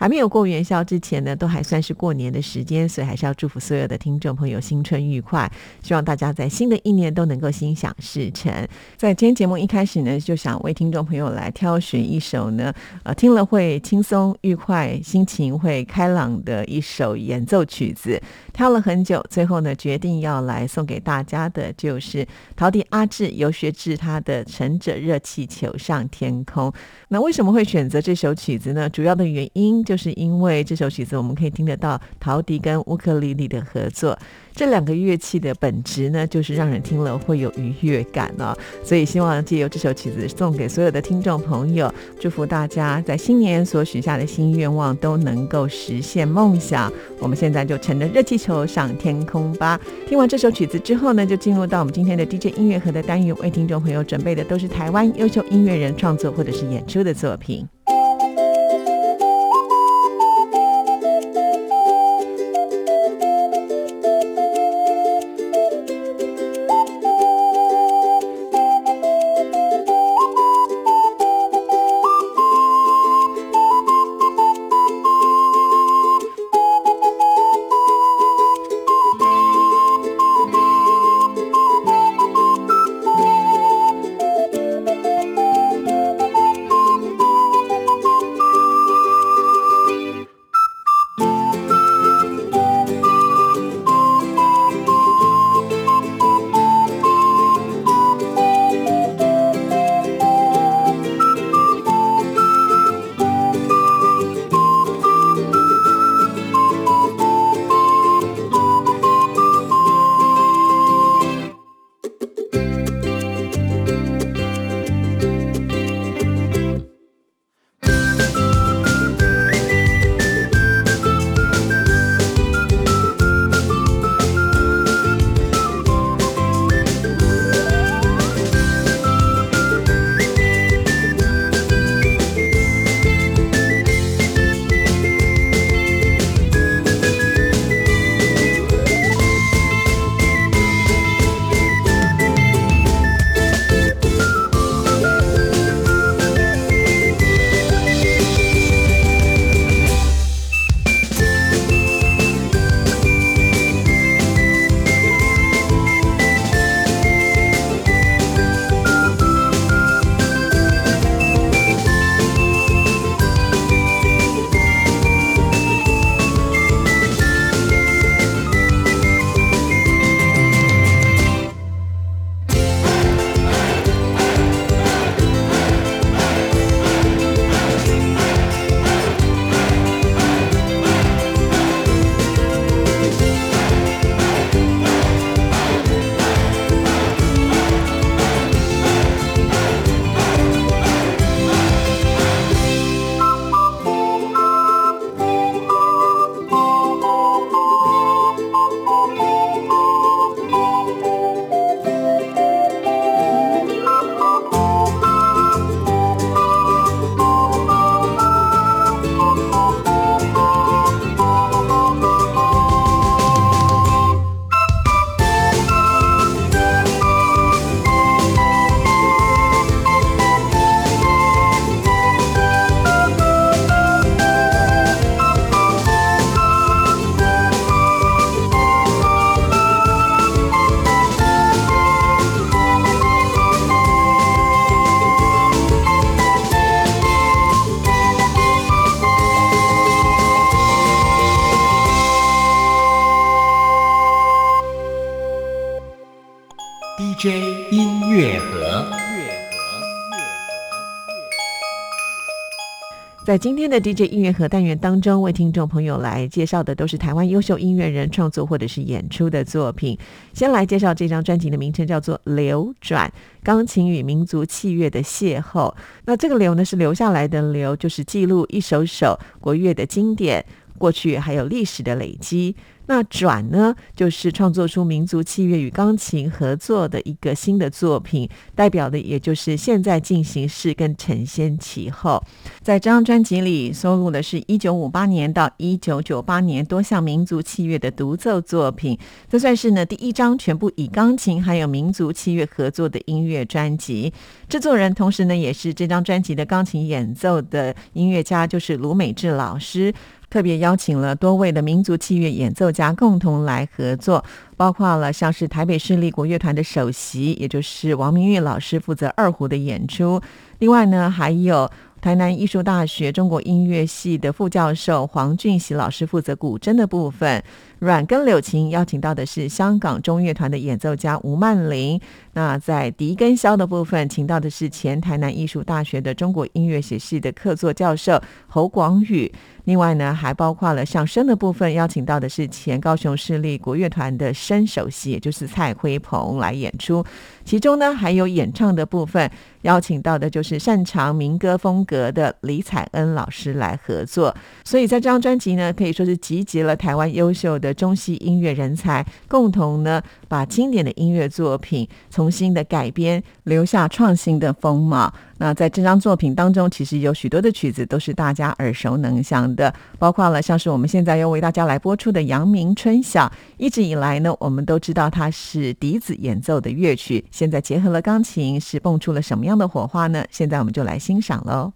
还没有过元宵之前呢，都还算是过年的时间，所以还是要祝福所有的听众朋友新春愉快。希望大家在新的一年都能够心想事成。在今天节目一开始呢，就想为听众朋友来挑选一首呢，呃，听了会轻松愉快、心情会开朗的一首演奏曲子。挑了很久，最后呢，决定要来送给大家的就是陶笛阿志游学志他的《乘着热气球上天空》。那为什么会选择这首曲子呢？主要的原因。就是因为这首曲子，我们可以听得到陶笛跟乌克丽丽的合作，这两个乐器的本质呢，就是让人听了会有愉悦感哦。所以希望借由这首曲子送给所有的听众朋友，祝福大家在新年所许下的新愿望都能够实现梦想。我们现在就乘着热气球上天空吧。听完这首曲子之后呢，就进入到我们今天的 DJ 音乐盒的单元，为听众朋友准备的都是台湾优秀音乐人创作或者是演出的作品。在今天的 DJ 音乐盒单元当中，为听众朋友来介绍的都是台湾优秀音乐人创作或者是演出的作品。先来介绍这张专辑的名称叫做《流转：钢琴与民族器乐的邂逅》。那这个“流”呢，是留下来的“流”，就是记录一首首国乐的经典，过去还有历史的累积。那转呢，就是创作出民族器乐与钢琴合作的一个新的作品，代表的也就是现在进行式跟承先启后。在这张专辑里收录的是一九五八年到一九九八年多项民族器乐的独奏作品，这算是呢第一张全部以钢琴还有民族器乐合作的音乐专辑。制作人同时呢也是这张专辑的钢琴演奏的音乐家，就是卢美智老师。特别邀请了多位的民族器乐演奏家共同来合作，包括了像是台北市立国乐团的首席，也就是王明玉老师负责二胡的演出。另外呢，还有台南艺术大学中国音乐系的副教授黄俊喜老师负责古筝的部分。软根柳琴邀请到的是香港中乐团的演奏家吴曼玲。那在笛跟箫的部分，请到的是前台南艺术大学的中国音乐学系的客座教授侯广宇。另外呢，还包括了上声的部分，邀请到的是前高雄市立国乐团的声首席，也就是蔡辉鹏来演出。其中呢，还有演唱的部分，邀请到的就是擅长民歌风格的李彩恩老师来合作。所以在这张专辑呢，可以说是集结了台湾优秀的中西音乐人才，共同呢把经典的音乐作品重新的改编，留下创新的风貌。那在这张作品当中，其实有许多的曲子都是大家耳熟能详的，包括了像是我们现在要为大家来播出的《阳明春晓》。一直以来呢，我们都知道它是笛子演奏的乐曲，现在结合了钢琴，是蹦出了什么样的火花呢？现在我们就来欣赏喽。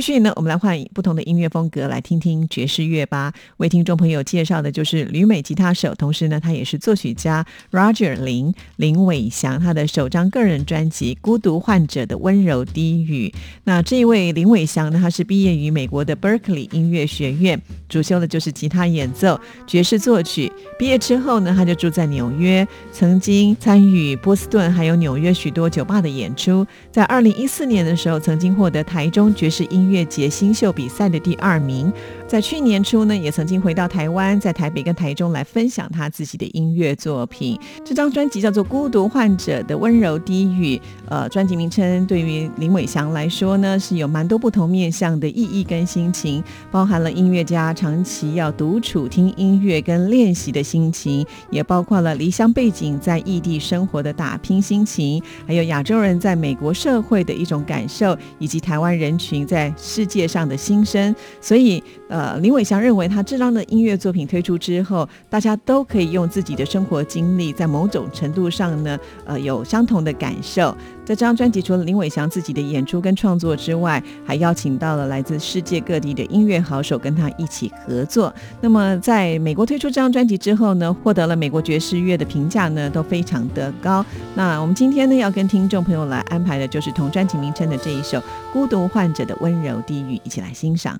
继续呢，我们来换不同的音乐风格，来听听爵士乐吧。为听众朋友介绍的就是旅美吉他手，同时呢，他也是作曲家 Roger 林林伟翔，他的首张个人专辑《孤独患者的温柔低语》。那这一位林伟翔呢，他是毕业于美国的 Berkeley 音乐学院，主修的就是吉他演奏、爵士作曲。毕业之后呢，他就住在纽约，曾经参与波士顿还有纽约许多酒吧的演出。在二零一四年的时候，曾经获得台中爵士音音乐节新秀比赛的第二名，在去年初呢，也曾经回到台湾，在台北跟台中来分享他自己的音乐作品。这张专辑叫做《孤独患者的温柔低语》，呃，专辑名称对于林伟翔来说呢，是有蛮多不同面向的意义跟心情，包含了音乐家长期要独处听音乐跟练习的心情，也包括了离乡背景在异地生活的打拼心情，还有亚洲人在美国社会的一种感受，以及台湾人群在世界上的心声，所以呃，林伟翔认为他这张的音乐作品推出之后，大家都可以用自己的生活经历，在某种程度上呢，呃，有相同的感受。在这张专辑，除了林伟翔自己的演出跟创作之外，还邀请到了来自世界各地的音乐好手跟他一起合作。那么，在美国推出这张专辑之后呢，获得了美国爵士乐的评价呢，都非常的高。那我们今天呢，要跟听众朋友来安排的就是同专辑名称的这一首《孤独患者的温柔低语》，一起来欣赏。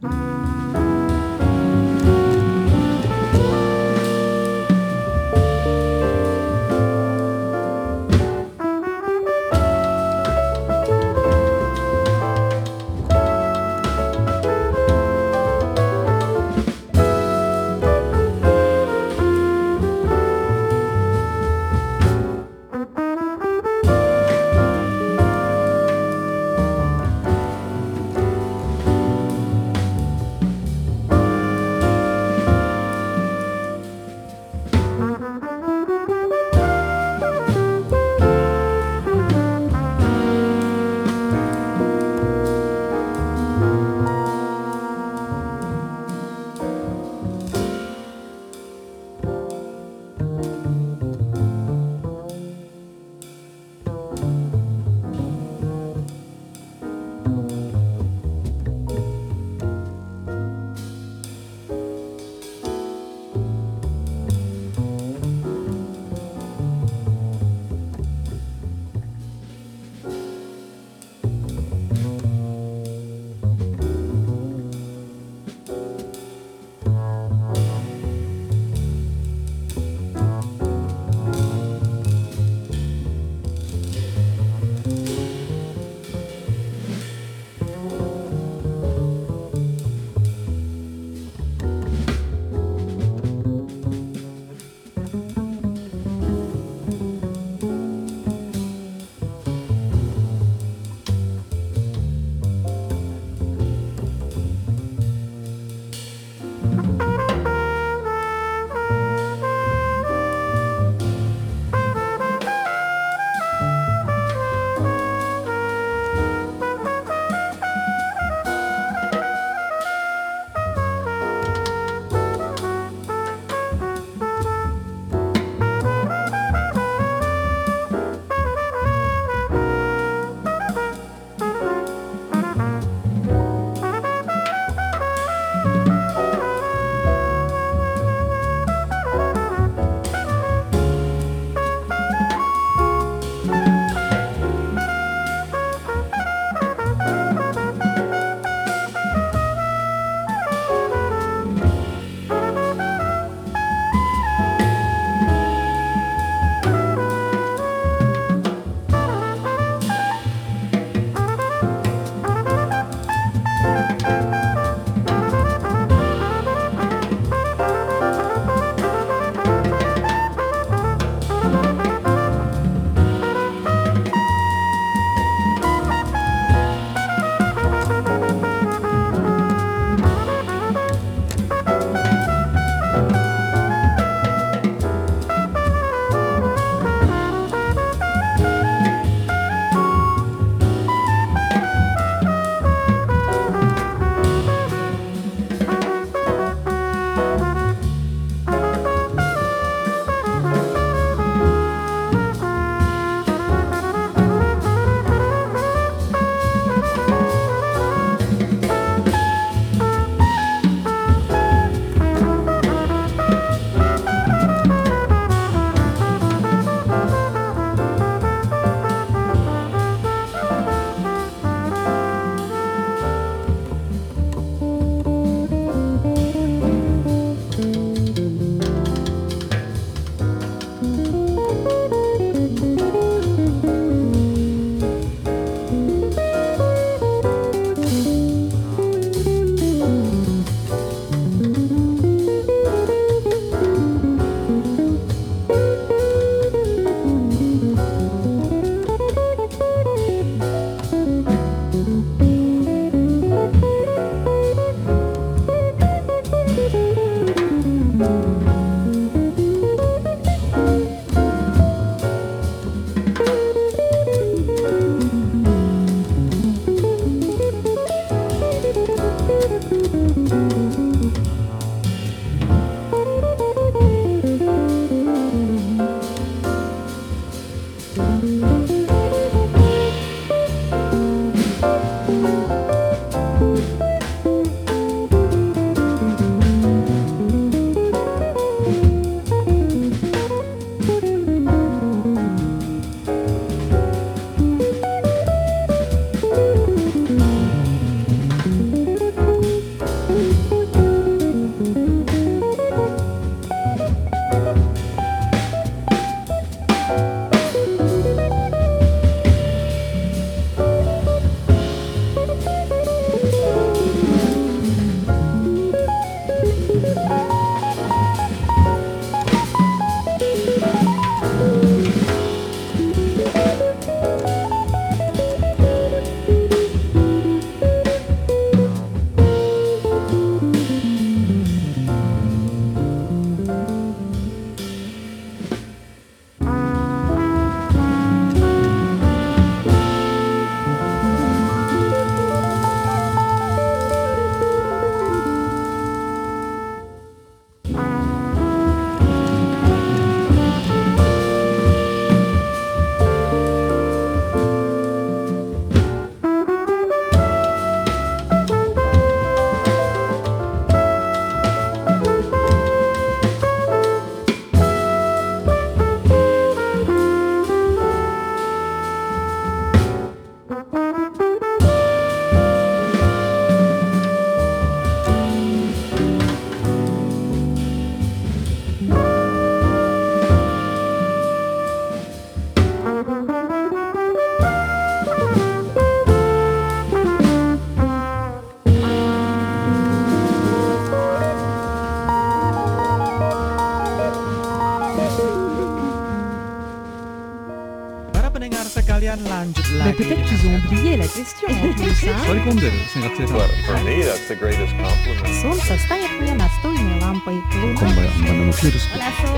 Mais peut-être qu'ils ont oublié la question en plus. hein. 座り込んでる学生さん Well, for me, that's the greatest compliment. Солнце стоит мне настольной лампой. こんばんはバナナのピュールス Hola, Sol.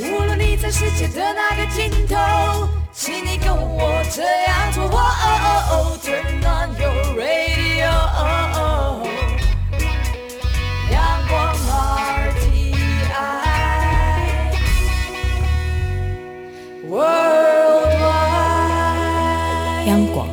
无论你在世界的哪个尽头，请你跟我这样做。哦哦哦，Turn on your radio，阳 央广，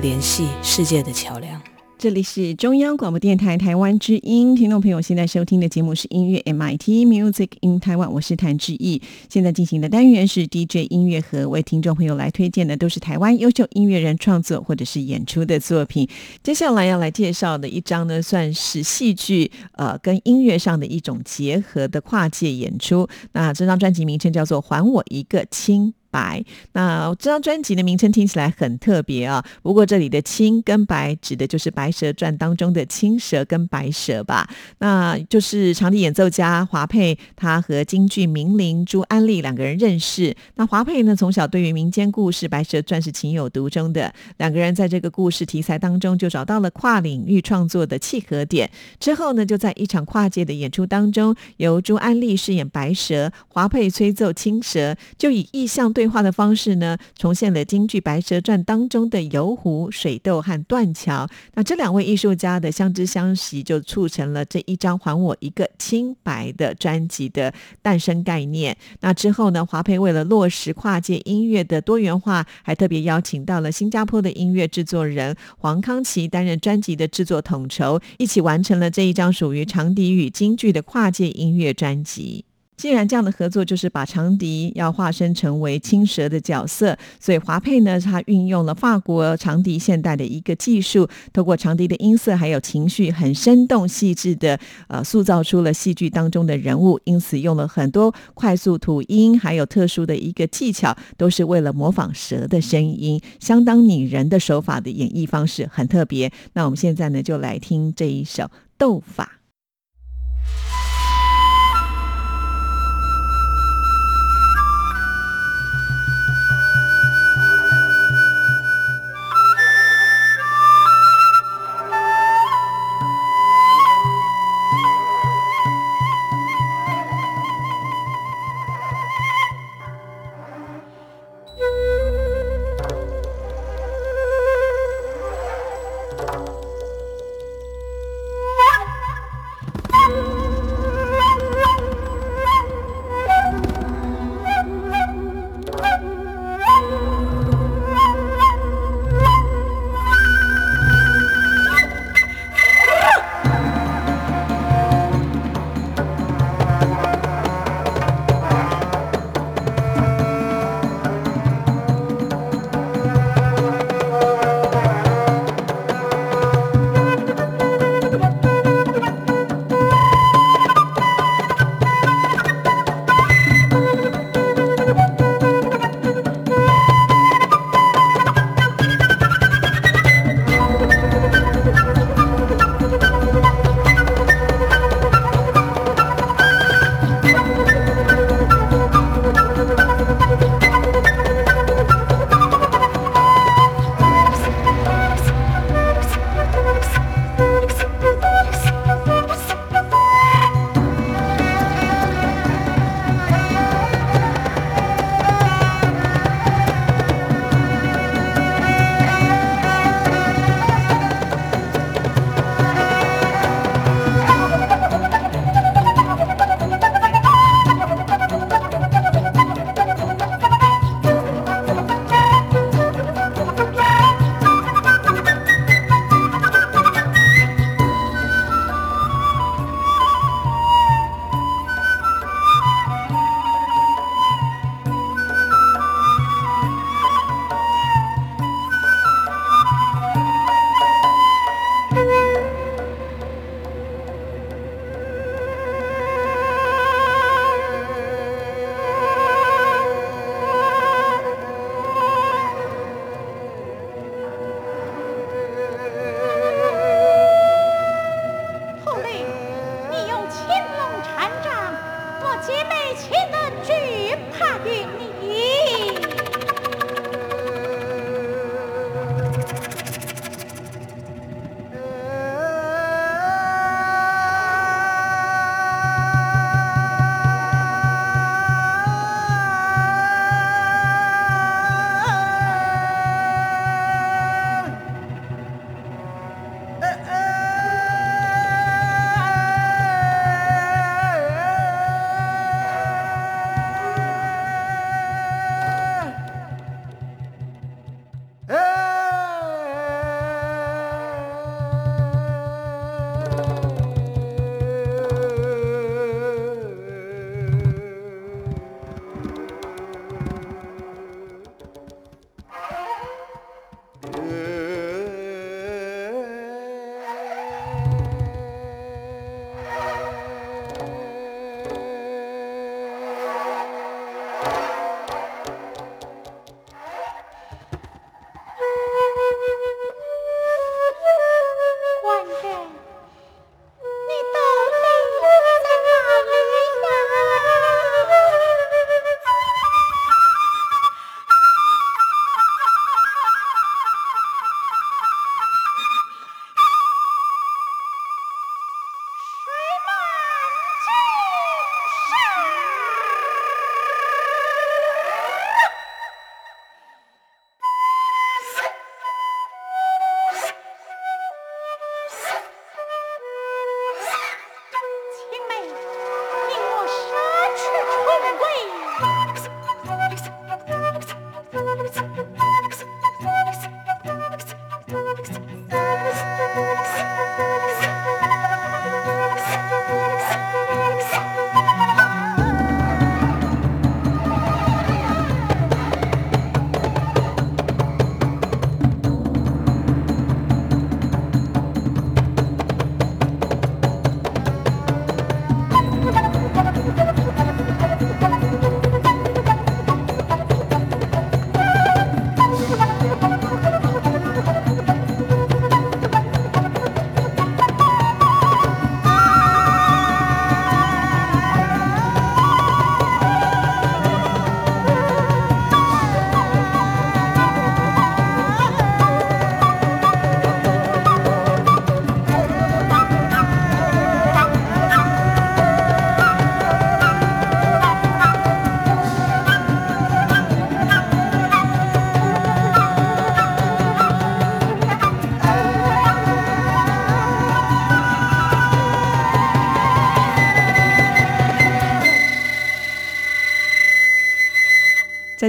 联系世界的桥梁。这里是中央广播电台台湾之音，听众朋友现在收听的节目是音乐 MIT Music in Taiwan，我是谭志毅。现在进行的单元是 DJ 音乐盒，为听众朋友来推荐的都是台湾优秀音乐人创作或者是演出的作品。接下来要来介绍的一张呢，算是戏剧呃跟音乐上的一种结合的跨界演出。那这张专辑名称叫做《还我一个亲》。白，那这张专辑的名称听起来很特别啊。不过这里的“青”跟“白”指的就是《白蛇传》当中的青蛇跟白蛇吧？那就是长笛演奏家华佩，他和京剧名伶朱安丽两个人认识。那华佩呢，从小对于民间故事《白蛇传》是情有独钟的。两个人在这个故事题材当中就找到了跨领域创作的契合点。之后呢，就在一场跨界的演出当中，由朱安丽饰演白蛇，华佩吹奏青蛇，就以意象对对话的方式呢，重现了京剧《白蛇传》当中的游湖、水斗和断桥。那这两位艺术家的相知相惜，就促成了这一张《还我一个清白》的专辑的诞生概念。那之后呢，华培为了落实跨界音乐的多元化，还特别邀请到了新加坡的音乐制作人黄康琪担任专辑的制作统筹，一起完成了这一张属于长笛与京剧的跨界音乐专辑。既然这样的合作就是把长笛要化身成为青蛇的角色，所以华佩呢，他运用了法国长笛现代的一个技术，透过长笛的音色还有情绪，很生动细致的呃塑造出了戏剧当中的人物。因此用了很多快速吐音，还有特殊的一个技巧，都是为了模仿蛇的声音，相当拟人的手法的演绎方式很特别。那我们现在呢，就来听这一首《斗法》。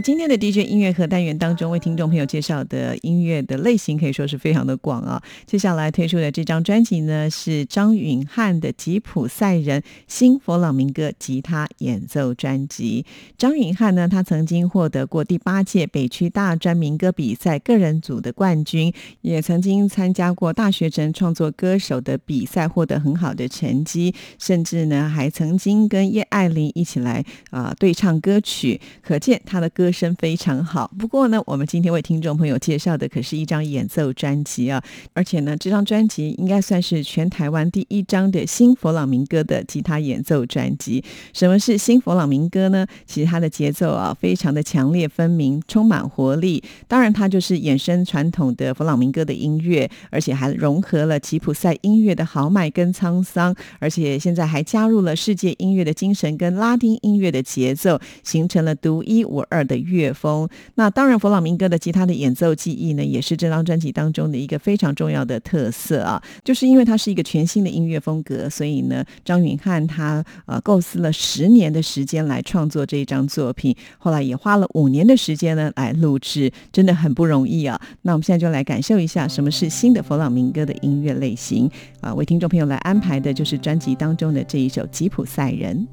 今天的 DJ 音乐盒单元当中，为听众朋友介绍的音乐的类型可以说是非常的广啊。接下来推出的这张专辑呢，是张允汉的《吉普赛人新佛朗明哥吉他演奏专辑。张允汉呢，他曾经获得过第八届北区大专民歌比赛个人组的冠军，也曾经参加过大学城创作歌手的比赛，获得很好的成绩，甚至呢，还曾经跟叶爱玲一起来啊、对唱歌曲，可见他的歌声非常好。不过呢，我们今天为听众朋友介绍的可是一张演奏专辑啊，而且呢，这张专辑应该算是全台湾第一张的新佛朗明哥的吉他演奏专辑。什么是新佛朗明哥呢？其实它的节奏啊，非常的强烈分明，充满活力。当然，它就是衍生传统的佛朗明哥的音乐，而且还融合了吉普赛音乐的豪迈跟沧桑，而且现在还加入了世界音乐的精神跟拉丁音乐的节奏，形成了独一无二的乐风。那当然，佛朗明哥的吉他的演奏技艺呢，也是这张专辑当中的一个非常重要的特色啊。就是因为它是一个全新的音乐风格，所以呢，张允汉他呃构思了十年的时间来创作这一张作品，后来也花了五年的时间呢来录制，真的很不容易啊。那我们现在就来感受一下什么是新的佛朗明哥的音乐类型啊，为听众朋友来安排的就是专辑当中的这一首《吉普赛人》。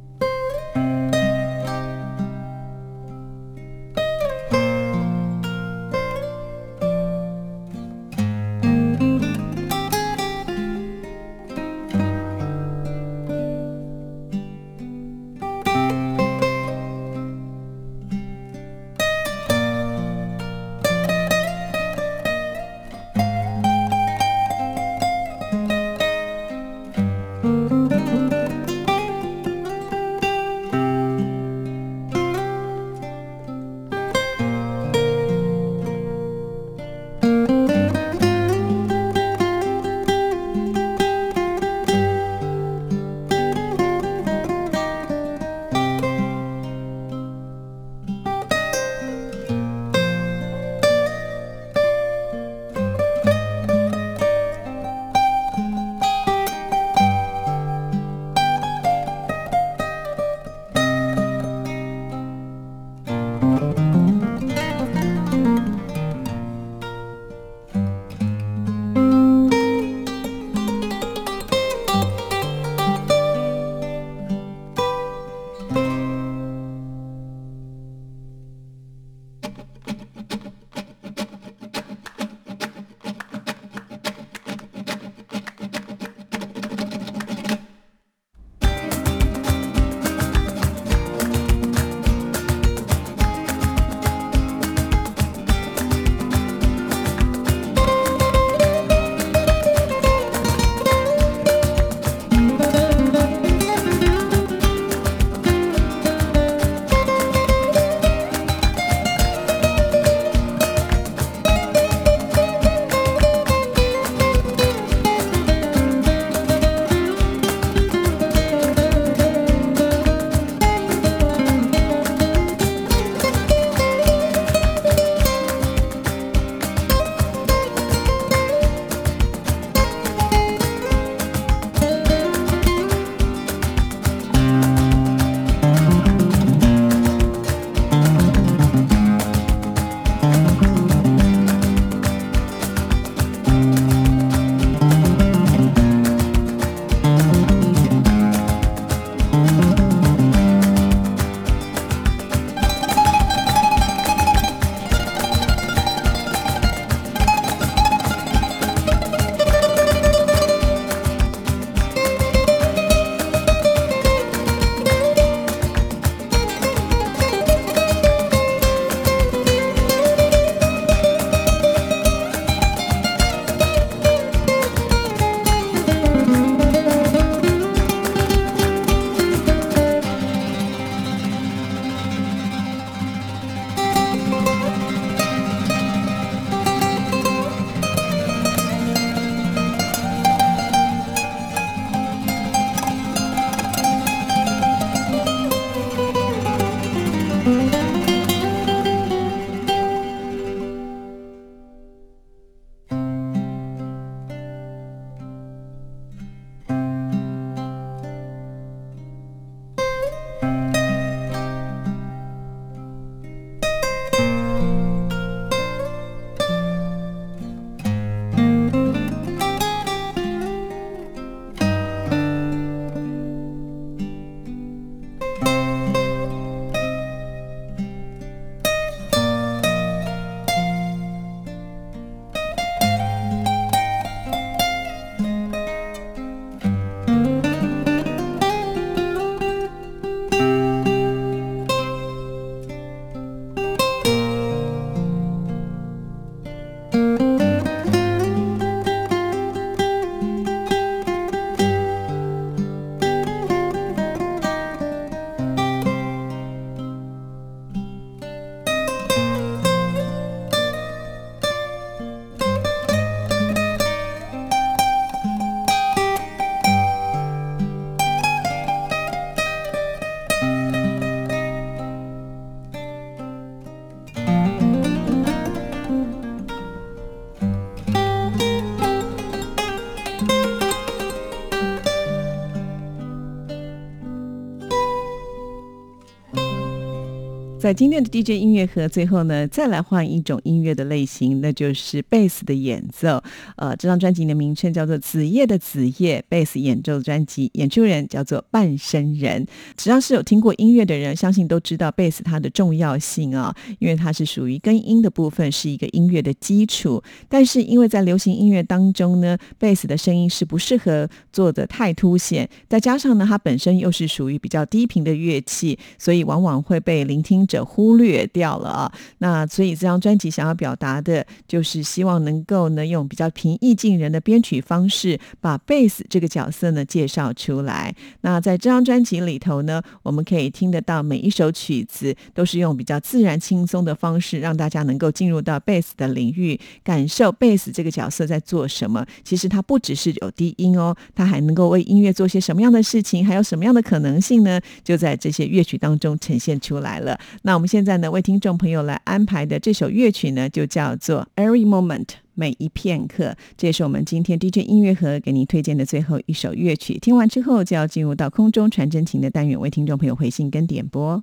在今天的 DJ 音乐盒最后呢，再来换一种音乐的类型，那就是贝斯的演奏。呃，这张专辑的名称叫做《子夜的子夜》，贝斯演奏专辑，演出人叫做半生人。只要是有听过音乐的人，相信都知道贝斯它的重要性啊，因为它是属于根音的部分，是一个音乐的基础。但是因为在流行音乐当中呢，贝斯的声音是不适合做的太凸显，再加上呢，它本身又是属于比较低频的乐器，所以往往会被聆听者忽略掉了啊。那所以这张专辑想要表达的就是希望能够呢，用比较平易近人的编曲方式，把贝斯这个角色呢介绍出来。那在这张专辑里头呢，我们可以听得到每一首曲子都是用比较自然轻松的方式，让大家能够进入到贝斯的领域，感受贝斯这个角色在做什么。其实它不只是有低音哦，它还能够为音乐做些什么样的事情，还有什么样的可能性呢？就在这些乐曲当中呈现出来了。那我们现在呢，为听众朋友来安排的这首乐曲呢，就叫做《Every Moment》。每一片刻，这也是我们今天 DJ 音乐盒给您推荐的最后一首乐曲。听完之后，就要进入到空中传真情的单元，为听众朋友回信跟点播。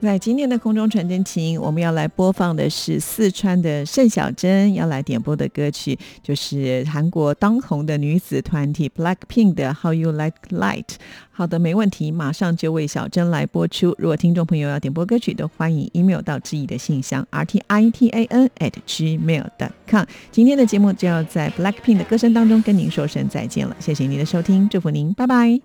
在今天的空中传真情，我们要来播放的是四川的盛小珍要来点播的歌曲，就是韩国当红的女子团体 Blackpink 的《How You Like Light》。好的，没问题，马上就为小珍来播出。如果听众朋友要点播歌曲，都欢迎 email 到志毅的信箱 r t i t a n at gmail dot com。今天的节目就要在 Blackpink 的歌声当中跟您说声再见了，谢谢您的收听，祝福您，拜拜。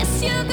esqueci